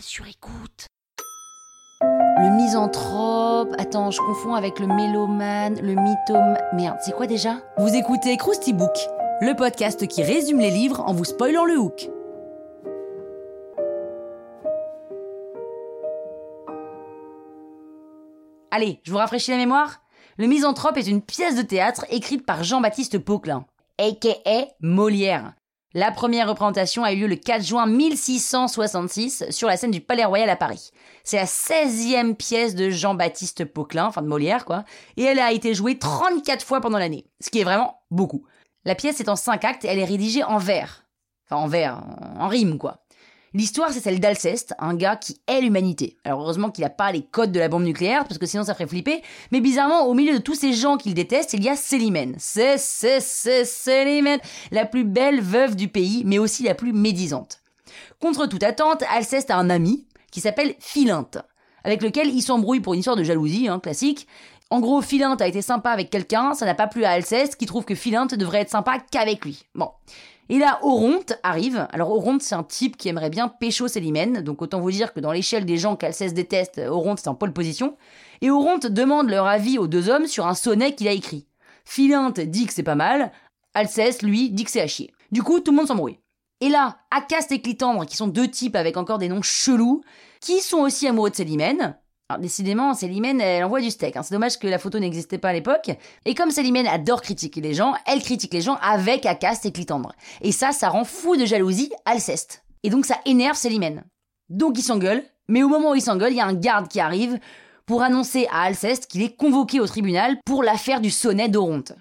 Sur écoute. Le misanthrope. Attends, je confonds avec le mélomane, le mythome. Merde, c'est quoi déjà? Vous écoutez Krusty Book, le podcast qui résume les livres en vous spoilant le hook. Allez, je vous rafraîchis la mémoire? Le Misanthrope est une pièce de théâtre écrite par Jean-Baptiste Pauquelin, a.k.a. Molière. La première représentation a eu lieu le 4 juin 1666 sur la scène du Palais Royal à Paris. C'est la 16e pièce de Jean-Baptiste Pauquelin, enfin de Molière quoi, et elle a été jouée 34 fois pendant l'année, ce qui est vraiment beaucoup. La pièce est en 5 actes et elle est rédigée en vers. Enfin en vers, en rime quoi. L'histoire, c'est celle d'Alceste, un gars qui est l'humanité. Alors heureusement qu'il n'a pas les codes de la bombe nucléaire, parce que sinon ça ferait flipper. Mais bizarrement, au milieu de tous ces gens qu'il déteste, il y a Célimène. C'est, c'est, c'est Célimène, la plus belle veuve du pays, mais aussi la plus médisante. Contre toute attente, Alceste a un ami qui s'appelle Philinte, avec lequel il s'embrouille pour une histoire de jalousie, hein, classique. En gros, Philinte a été sympa avec quelqu'un, ça n'a pas plu à Alceste, qui trouve que Philinte devrait être sympa qu'avec lui. Bon. Et là, Oronte arrive. Alors Oronte, c'est un type qui aimerait bien pécho Célimène, donc autant vous dire que dans l'échelle des gens qu'Alceste déteste, Oronte c'est en pole position. Et Oronte demande leur avis aux deux hommes sur un sonnet qu'il a écrit. Philinte dit que c'est pas mal, Alceste, lui, dit que c'est à chier. Du coup, tout le monde s'embrouille. Et là, Acaste et Clitandre, qui sont deux types avec encore des noms chelous, qui sont aussi amoureux de Célimène, alors décidément, Célimène, elle envoie du steak. Hein. C'est dommage que la photo n'existait pas à l'époque. Et comme Célimène adore critiquer les gens, elle critique les gens avec Acaste et Clitandre. Et ça, ça rend fou de jalousie Alceste. Et donc ça énerve Célimène. Donc ils s'engueulent, mais au moment où ils s'engueulent, il y a un garde qui arrive pour annoncer à Alceste qu'il est convoqué au tribunal pour l'affaire du sonnet d'Oronte.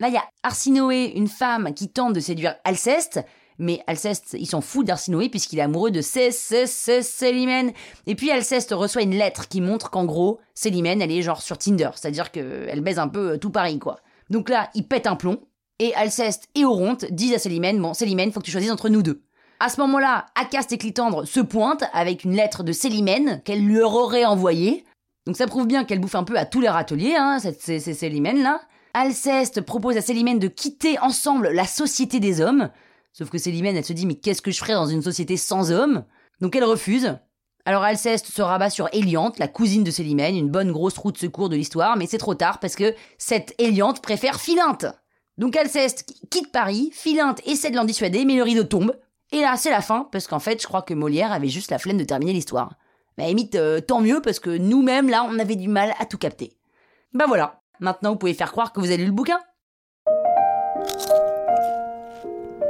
Là, il y a Arsinoé, une femme qui tente de séduire Alceste, mais Alceste, il s'en fout d'Arsinoé puisqu'il est amoureux de Célimène. Et puis Alceste reçoit une lettre qui montre qu'en gros, Célimène, elle est genre sur Tinder, c'est-à-dire qu'elle baise un peu euh, tout Paris, quoi. Donc là, il pète un plomb, et Alceste et Oronte disent à Célimène, bon, Célimène, faut que tu choisisses entre nous deux. À ce moment-là, Acaste et Clitandre se pointent avec une lettre de Célimène qu'elle leur aurait envoyée. Donc ça prouve bien qu'elle bouffe un peu à tous les râteliers, hein, cette, Célimène là. Alceste propose à Célimène de quitter ensemble la société des hommes. Sauf que Célimène, elle se dit, mais qu'est-ce que je ferais dans une société sans hommes? Donc elle refuse. Alors Alceste se rabat sur Eliante, la cousine de Célimène, une bonne grosse roue de secours de l'histoire, mais c'est trop tard parce que cette Eliante préfère Philinte. Donc Alceste quitte Paris, Philinte essaie de l'en dissuader, mais le rideau tombe. Et là, c'est la fin, parce qu'en fait, je crois que Molière avait juste la flemme de terminer l'histoire. Mais à euh, tant mieux, parce que nous-mêmes, là, on avait du mal à tout capter. Bah voilà, maintenant vous pouvez faire croire que vous avez lu le bouquin.